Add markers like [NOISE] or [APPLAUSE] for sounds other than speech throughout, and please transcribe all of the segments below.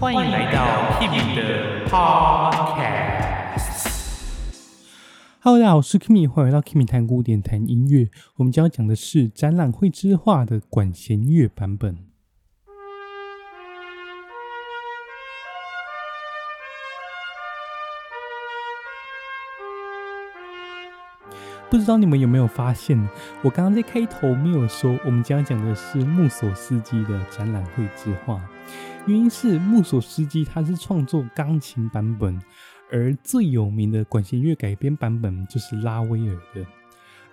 欢迎来到 Kimi 的 Podcast。Hello，大家好，我是 Kimi，欢迎来到 Kimi 谈古典谈音乐。我们将要讲的是展览会之画的管弦乐版本。不知道你们有没有发现，我刚刚在开头没有说，我们将要讲的是穆索斯基的展览会之画。原因是穆索斯基他是创作钢琴版本，而最有名的管弦乐改编版本就是拉威尔的。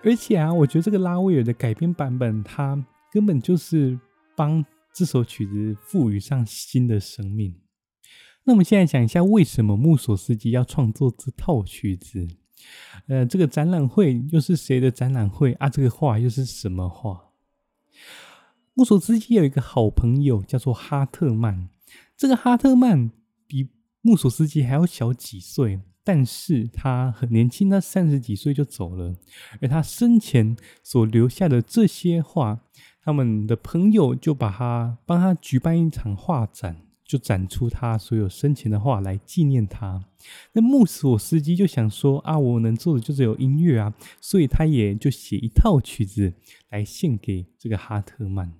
而且啊，我觉得这个拉威尔的改编版本，它根本就是帮这首曲子赋予上新的生命。那我们现在讲一下，为什么穆索斯基要创作这套曲子？呃，这个展览会又是谁的展览会啊？这个画又是什么画？穆索斯基有一个好朋友叫做哈特曼，这个哈特曼比穆索斯基还要小几岁，但是他很年轻，他三十几岁就走了，而他生前所留下的这些画，他们的朋友就把他帮他举办一场画展。就展出他所有生前的画来纪念他。那穆索斯基就想说啊，我能做的就只有音乐啊，所以他也就写一套曲子来献给这个哈特曼。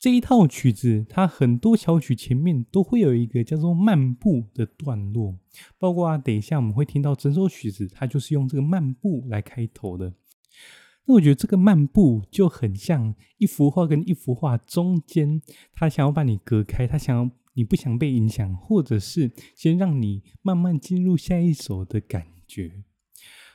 这一套曲子，它很多小曲前面都会有一个叫做漫步的段落，包括啊，等一下我们会听到整首曲子，它就是用这个漫步来开头的。那我觉得这个漫步就很像一幅画跟一幅画中间，他想要把你隔开，他想要。你不想被影响，或者是先让你慢慢进入下一首的感觉，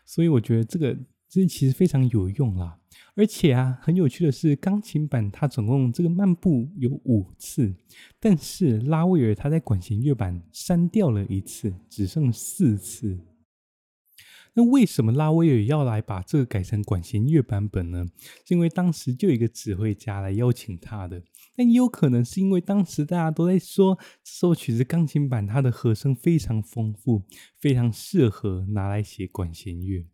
所以我觉得这个这其实非常有用啦。而且啊，很有趣的是，钢琴版它总共这个漫步有五次，但是拉威尔他在管弦乐版删掉了一次，只剩四次。那为什么拉威尔要来把这个改成管弦乐版本呢？是因为当时就有一个指挥家来邀请他的。但也有可能是因为当时大家都在说这首曲子钢琴版它的和声非常丰富，非常适合拿来写管弦乐。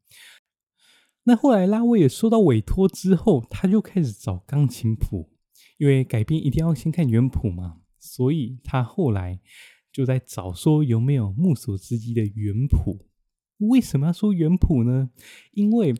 那后来拉威也收到委托之后，他就开始找钢琴谱，因为改编一定要先看原谱嘛，所以他后来就在找说有没有穆索斯基的原谱。为什么要说原谱呢？因为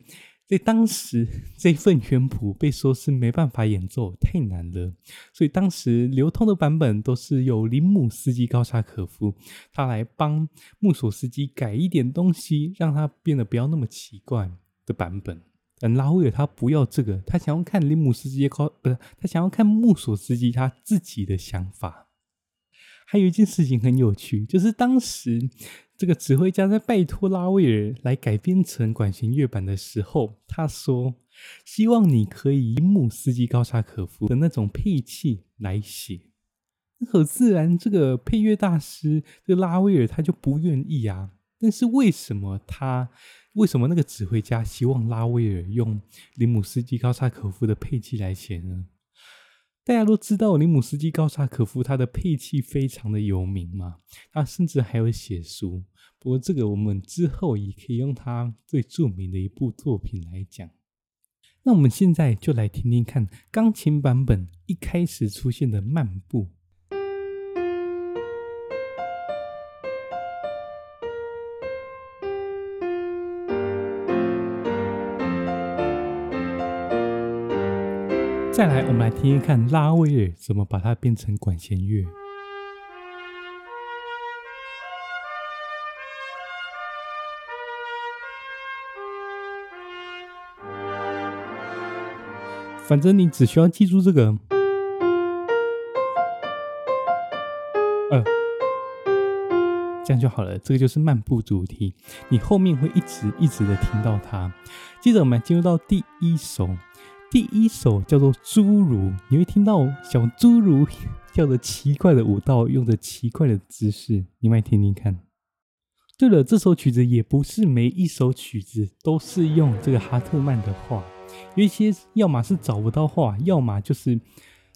在当时 [LAUGHS] 这份原谱被说是没办法演奏，太难了，所以当时流通的版本都是由林姆斯基高沙可夫他来帮穆索斯基改一点东西，让他变得不要那么奇怪的版本。但拉威尔他不要这个，他想要看林姆斯基高，不是，他想要看穆索斯基他自己的想法。还有一件事情很有趣，就是当时这个指挥家在拜托拉威尔来改编成管弦乐版的时候，他说：“希望你可以以姆斯基高沙可夫的那种配器来写。”很自然，这个配乐大师这个拉威尔他就不愿意啊。但是为什么他为什么那个指挥家希望拉威尔用林姆斯基高沙可夫的配器来写呢？大家都知道尼姆斯基高沙可夫他的配器非常的有名嘛，他甚至还有写书。不过这个我们之后也可以用他最著名的一部作品来讲。那我们现在就来听听看钢琴版本一开始出现的漫步。再来，我们来听听看拉威尔怎么把它变成管弦乐。反正你只需要记住这个，呃，这样就好了。这个就是慢步主题，你后面会一直一直的听到它。接着，我们进入到第一首。第一首叫做《侏儒》，你会听到小侏儒跳着奇怪的舞蹈，用着奇怪的姿势，你们来听听看。对了，这首曲子也不是每一首曲子都是用这个哈特曼的画，有一些要么是找不到画，要么就是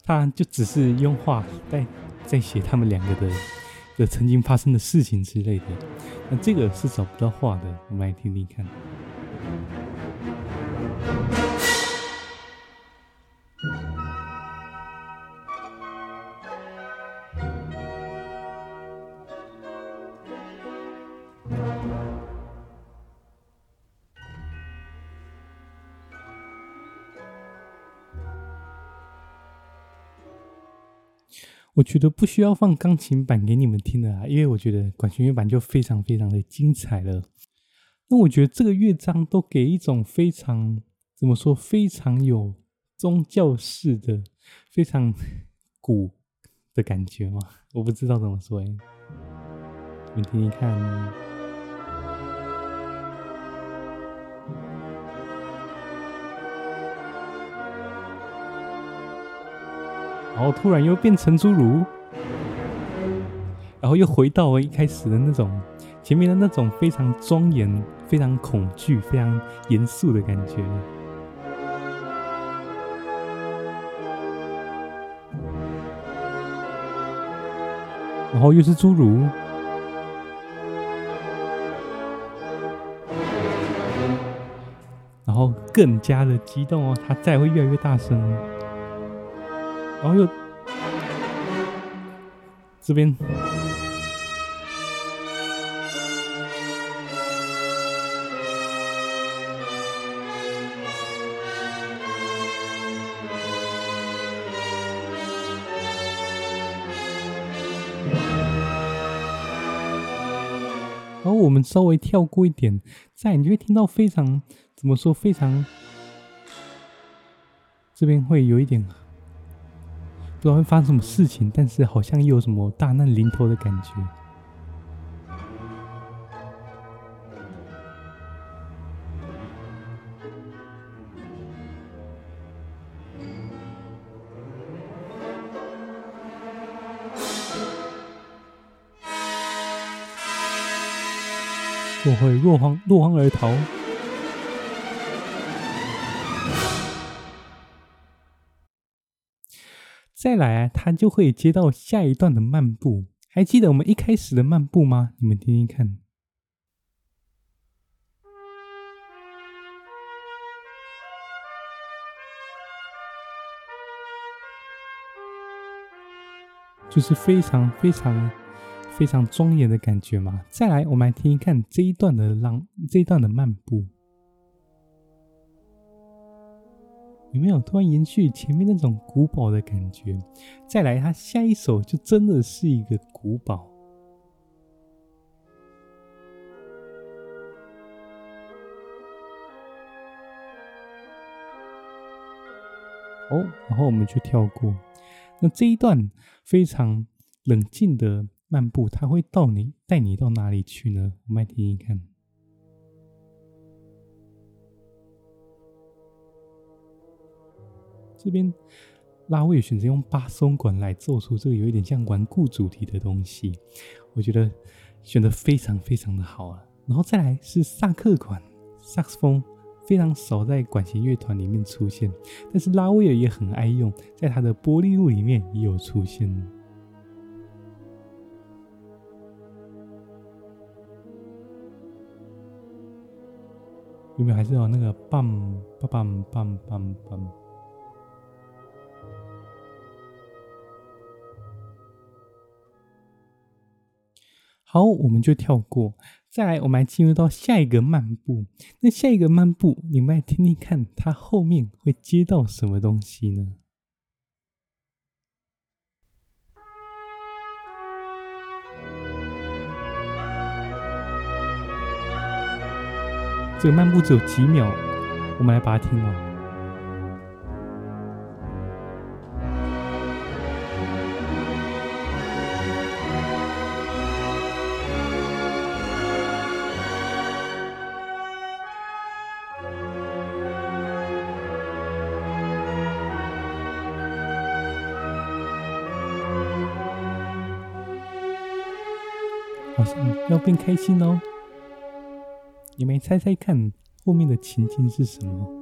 他就只是用画在在写他们两个的的曾经发生的事情之类的。那这个是找不到画的，我们来听听看。我觉得不需要放钢琴版给你们听的啊，因为我觉得管弦乐版就非常非常的精彩了。那我觉得这个乐章都给一种非常怎么说，非常有宗教式的、非常古的感觉嘛。我不知道怎么说，你们听听看。然后突然又变成侏儒，然后又回到了一开始的那种前面的那种非常庄严。非常恐惧、非常严肃的感觉，然后又是侏儒，然后更加的激动哦，他再会越来越大声，然后又这边。然后我们稍微跳过一点，再你就会听到非常怎么说，非常这边会有一点不知道会发生什么事情，但是好像又有什么大难临头的感觉。我会落荒落荒而逃。再来啊，他就会接到下一段的漫步。还记得我们一开始的漫步吗？你们听听看。就是非常非常。非常庄严的感觉嘛。再来，我们来听一看这一段的浪，这一段的漫步，有没有突然延续前面那种古堡的感觉？再来，他下一首就真的是一个古堡哦。然后我们就跳过。那这一段非常冷静的。漫步，他会到你带你到哪里去呢？我们来听听看。这边拉威尔选择用巴松管来奏出这个有一点像顽固主题的东西，我觉得选的非常非常的好啊。然后再来是萨克管，萨克斯风非常少在管弦乐团里面出现，但是拉威尔也很爱用，在他的波丽露里面也有出现。有没有还是有那个棒棒棒棒棒棒？好，我们就跳过。再来，我们来进入到下一个漫步。那下一个漫步，你们来听听看，它后面会接到什么东西呢？这个漫步只有几秒，我们来把它听完。好像要变开心哦。你们猜猜看，后面的情境是什么？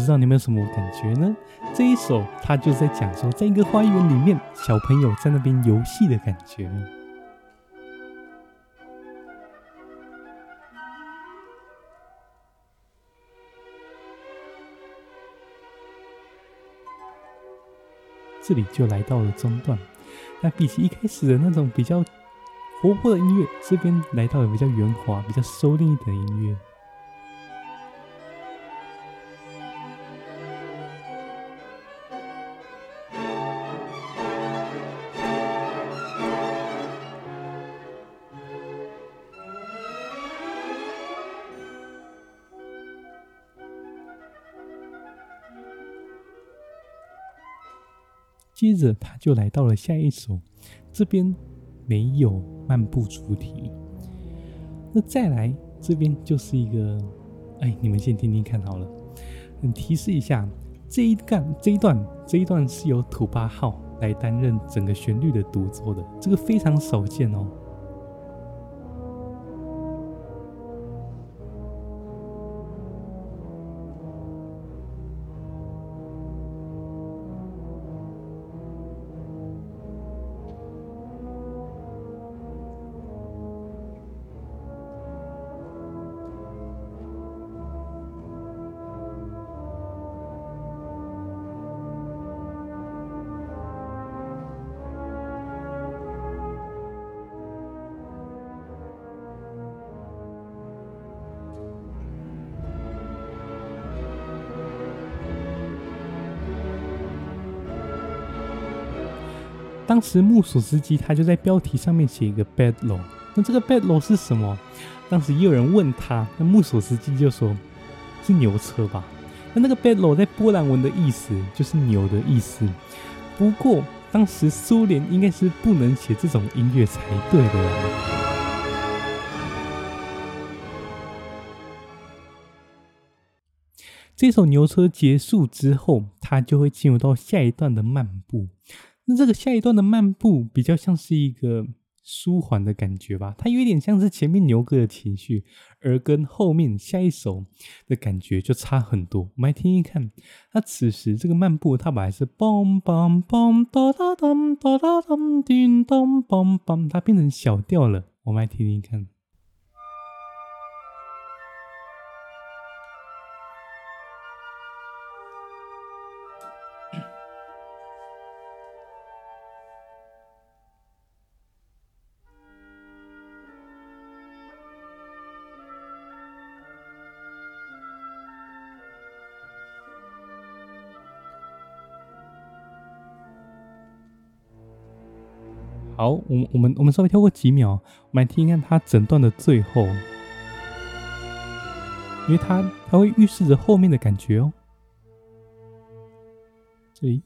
不知道你们有什么感觉呢？这一首他就是在讲说，在一个花园里面，小朋友在那边游戏的感觉。这里就来到了中段。那比起一开始的那种比较活泼的音乐，这边来到了比较圆滑、比较收敛一点的音乐。着他就来到了下一首，这边没有漫步主题。那再来这边就是一个，哎，你们先听听看好了。嗯，提示一下，这一段这一段这一段是由土八号来担任整个旋律的独奏的，这个非常少见哦。当时木索斯基他就在标题上面写一个 badlo，那这个 badlo 是什么？当时也有人问他，那木索斯基就说是牛车吧。那那个 badlo 在波兰文的意思就是牛的意思。不过当时苏联应该是不能写这种音乐才对的。这首牛车结束之后，他就会进入到下一段的漫步。那这个下一段的漫步比较像是一个舒缓的感觉吧，它有一点像是前面牛哥的情绪，而跟后面下一首的感觉就差很多。我们来听听看，那此时这个漫步它本来是梆梆梆哒哒哒哒哒哒叮咚梆梆，它变成小调了。我们来听听看。好，我我们我们稍微跳过几秒，我们来听一看它整段的最后，因为它它会预示着后面的感觉哦。这里，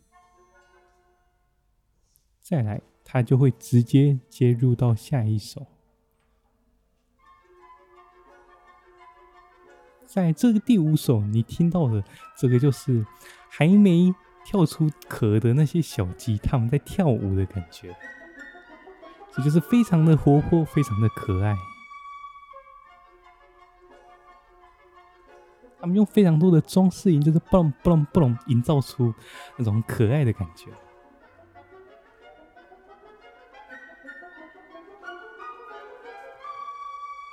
再来，它就会直接接入到下一首。在这个第五首，你听到的这个就是还没跳出壳的那些小鸡，他们在跳舞的感觉。这就是非常的活泼，非常的可爱。他们用非常多的装饰音，就是嘣嘣嘣，营造出那种可爱的感觉。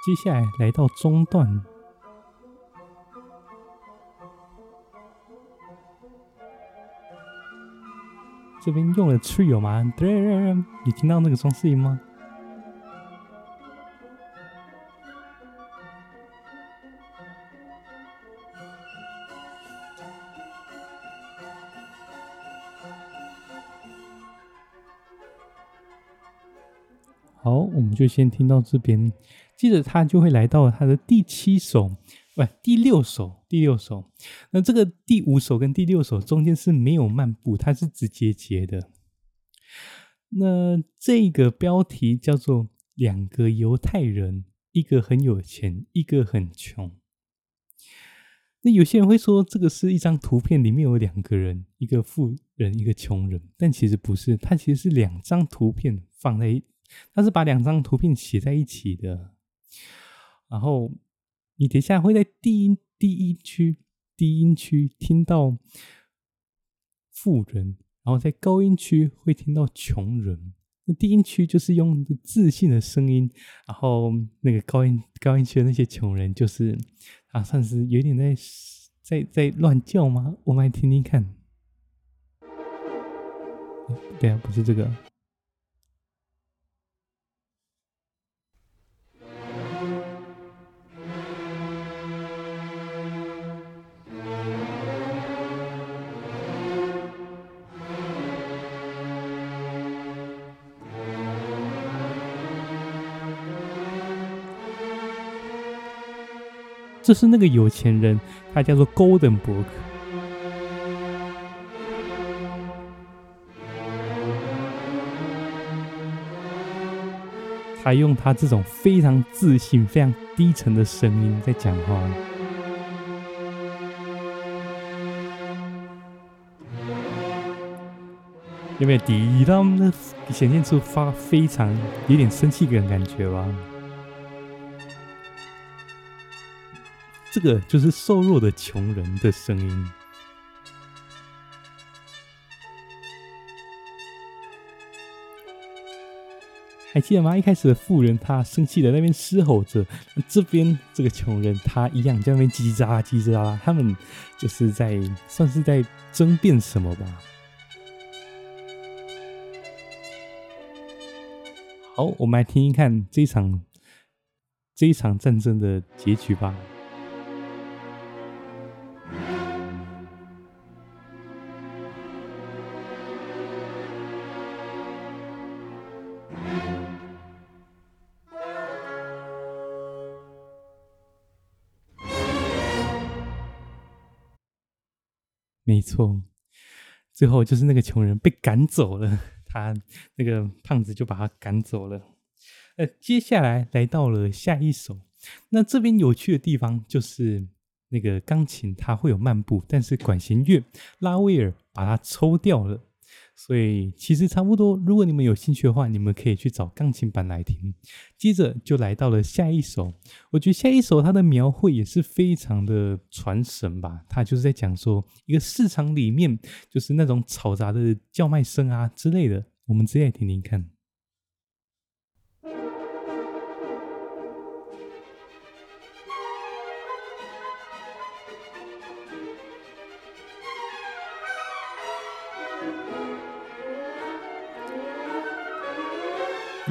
接下来来到中段。这边用了 trio 吗？对，你听到那个装饰音吗？好，我们就先听到这边，接着他就会来到他的第七首。第六首，第六首，那这个第五首跟第六首中间是没有漫步，它是直接接的。那这个标题叫做“两个犹太人，一个很有钱，一个很穷”。那有些人会说，这个是一张图片，里面有两个人，一个富人，一个穷人，但其实不是，它其实是两张图片放在一，它是把两张图片写在一起的，然后。你等下会在低音低音区低音区听到富人，然后在高音区会听到穷人。那低音区就是用自信的声音，然后那个高音高音区的那些穷人就是啊，算是有点在在在乱叫吗？我们来听听看。对啊，不是这个。这是那个有钱人，他叫做 Goldenberg。他用他这种非常自信、非常低沉的声音在讲话，有没有抵挡的显现出发非常有点生气的感觉吧？这个就是瘦弱的穷人的声音。还记得吗？一开始的富人他生气的那边嘶吼着，这边这个穷人他一样在那边叽叽喳喳、叽叽喳喳，他们就是在算是在争辩什么吧。好，我们来听一看这一场这一场战争的结局吧。没错，最后就是那个穷人被赶走了，他那个胖子就把他赶走了。呃，接下来来到了下一首，那这边有趣的地方就是那个钢琴它会有漫步，但是管弦乐拉威尔把它抽掉了。所以其实差不多，如果你们有兴趣的话，你们可以去找钢琴版来听。接着就来到了下一首，我觉得下一首它的描绘也是非常的传神吧。它就是在讲说一个市场里面就是那种嘈杂的叫卖声啊之类的，我们直接来听听看。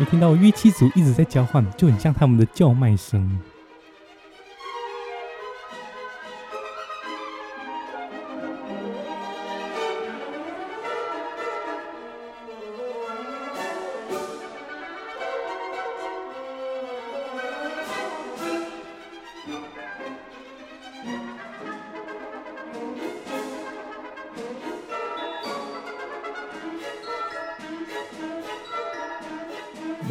你听到乐器组一直在交换，就很像他们的叫卖声。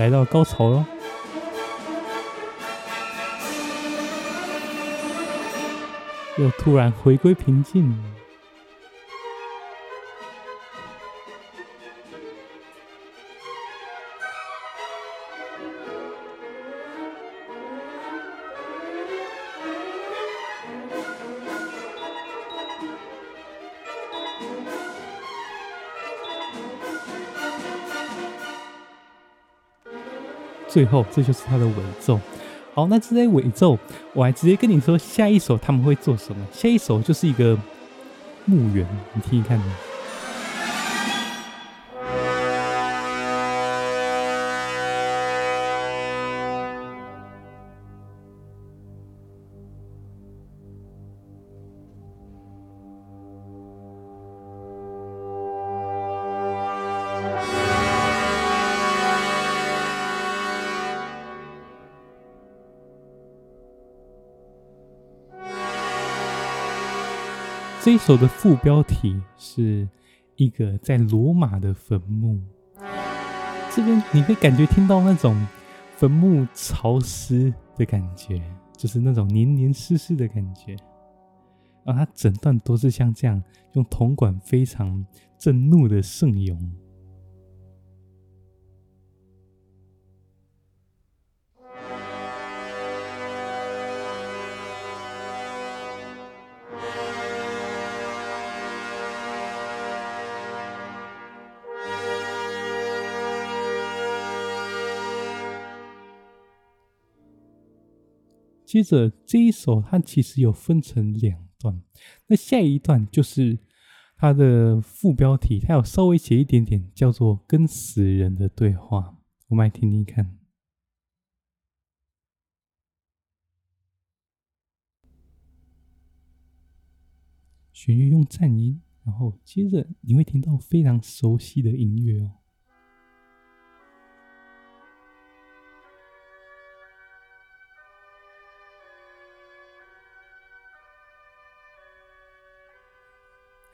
来到高潮了，又突然回归平静。最后，这就是他的尾奏。好，那这些尾奏，我还直接跟你说，下一首他们会做什么？下一首就是一个墓园，你听一看。首的副标题是一个在罗马的坟墓，这边你会感觉听到那种坟墓潮湿的感觉，就是那种黏黏湿湿的感觉，然后它整段都是像这样用铜管非常震怒的圣咏。接着这一首，它其实有分成两段。那下一段就是它的副标题，它有稍微写一点点，叫做“跟死人的对话”。我们来听听看。弦乐用颤音，然后接着你会听到非常熟悉的音乐哦。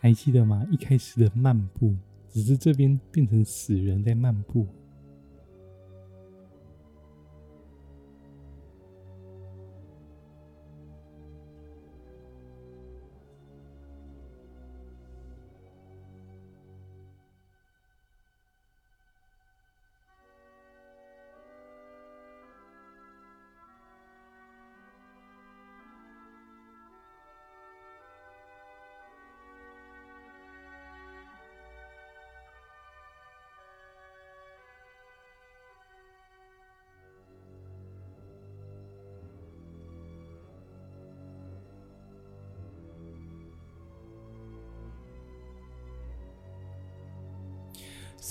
还记得吗？一开始的漫步，只是这边变成死人在漫步。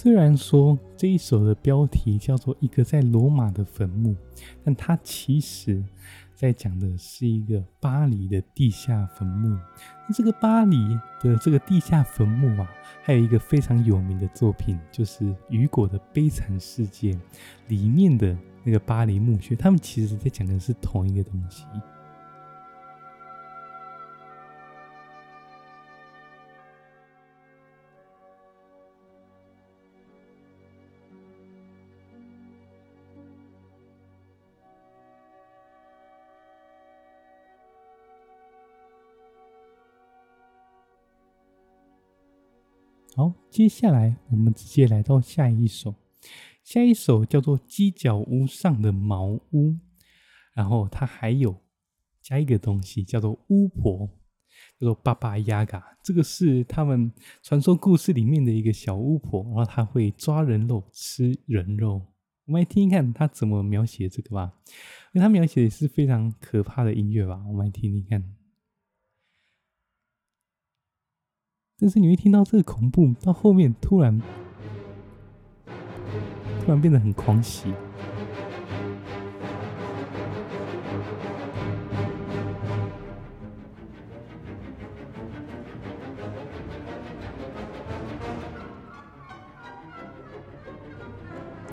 虽然说这一首的标题叫做《一个在罗马的坟墓》，但它其实在讲的是一个巴黎的地下坟墓。那这个巴黎的这个地下坟墓啊，还有一个非常有名的作品，就是雨果的《悲惨世界》里面的那个巴黎墓穴。他们其实在讲的是同一个东西。接下来我们直接来到下一首，下一首叫做《鸡脚屋上的茅屋》，然后它还有加一个东西叫做巫婆，叫做巴巴亚嘎，这个是他们传说故事里面的一个小巫婆，然后她会抓人肉、吃人肉。我们来听听看她怎么描写这个吧，因为她描写的是非常可怕的音乐吧，我们来听听看。但是你会听到这个恐怖，到后面突然突然变得很狂喜，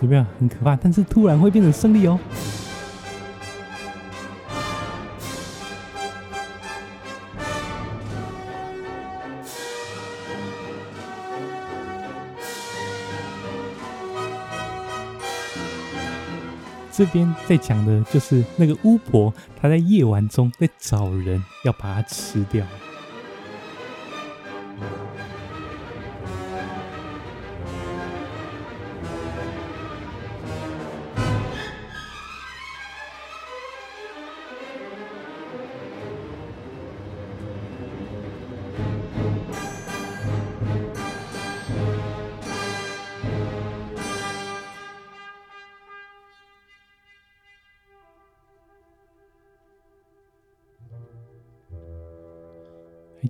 有没有很可怕？但是突然会变成胜利哦。这边在讲的就是那个巫婆，她在夜晚中在找人，要把它吃掉。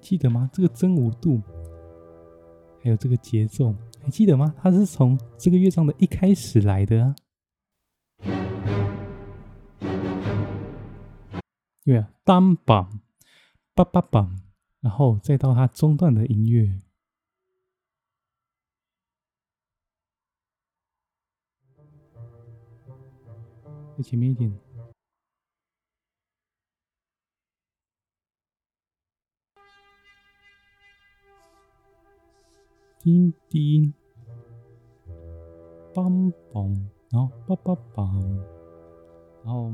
记得吗？这个真五度，还有这个节奏，还记得吗？它是从这个乐章的一开始来的啊。对啊，当梆，梆梆梆，然后再到它中段的音乐，再前面一点。叮叮，梆梆，然后梆梆梆，然后。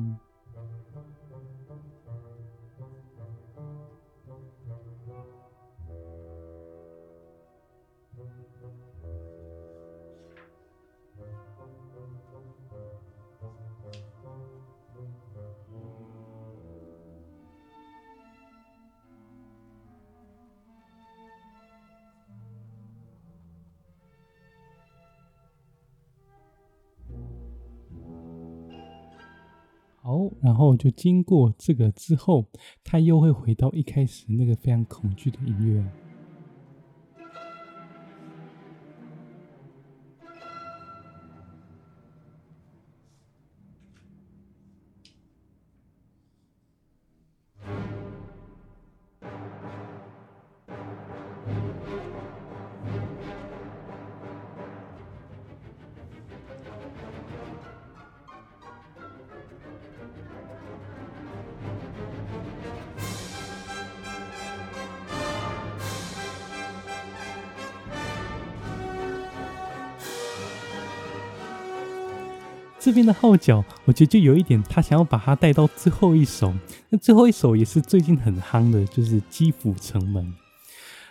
然后就经过这个之后，他又会回到一开始那个非常恐惧的音乐。这边的号角，我觉得就有一点，他想要把它带到最后一首。那最后一首也是最近很夯的，就是基辅城门。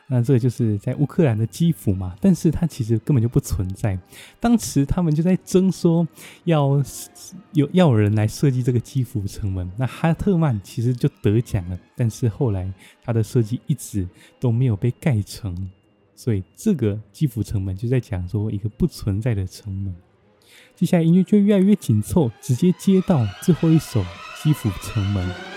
那这个就是在乌克兰的基辅嘛，但是它其实根本就不存在。当时他们就在争说要有要有人来设计这个基辅城门。那哈特曼其实就得奖了，但是后来他的设计一直都没有被盖成，所以这个基辅城门就在讲说一个不存在的城门。接下来音乐就越来越紧凑，直接接到最后一首基辅城门。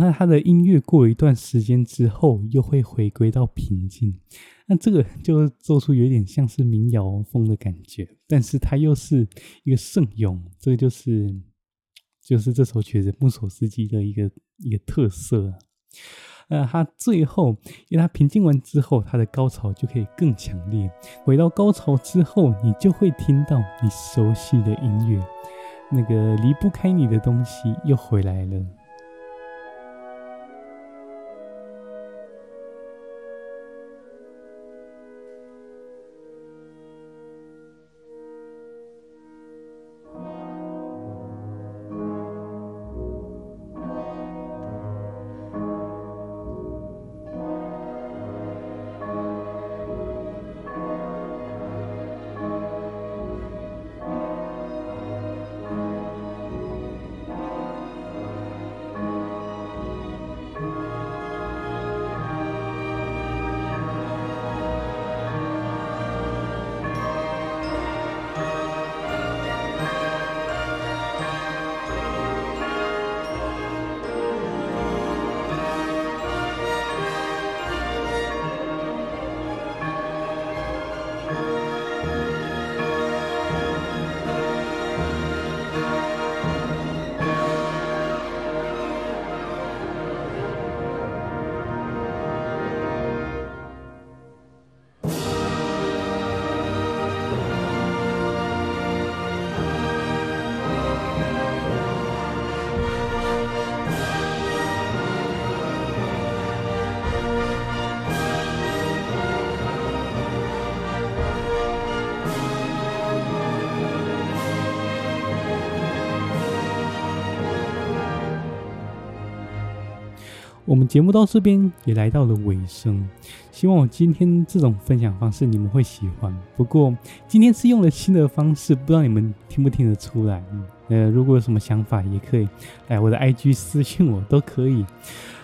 那他的音乐过一段时间之后，又会回归到平静。那这个就做出有点像是民谣风的感觉，但是它又是一个圣咏。这个就是就是这首曲子穆索斯基的一个一个特色。那他最后，因为他平静完之后，他的高潮就可以更强烈。回到高潮之后，你就会听到你熟悉的音乐，那个离不开你的东西又回来了。我们节目到这边也来到了尾声，希望我今天这种分享方式你们会喜欢。不过今天是用了新的方式，不知道你们听不听得出来？嗯呃，如果有什么想法，也可以来我的 IG 私信我，都可以。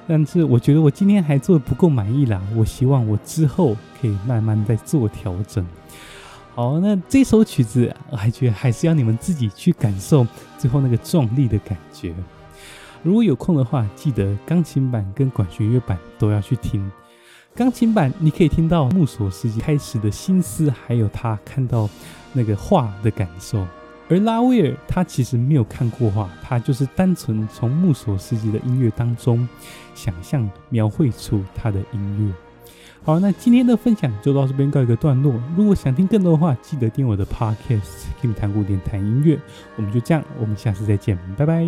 但是我觉得我今天还做得不够满意啦，我希望我之后可以慢慢再做调整。好，那这首曲子，我还觉得还是要你们自己去感受最后那个壮丽的感觉。如果有空的话，记得钢琴版跟管弦乐版都要去听。钢琴版你可以听到木索斯基开始的心思，还有他看到那个画的感受。而拉威尔他其实没有看过画，他就是单纯从木索斯基的音乐当中想象描绘出他的音乐。好，那今天的分享就到这边告一个段落。如果想听更多的话，记得订我的 Podcast，Kimi 谈古典谈音乐。我们就这样，我们下次再见，拜拜。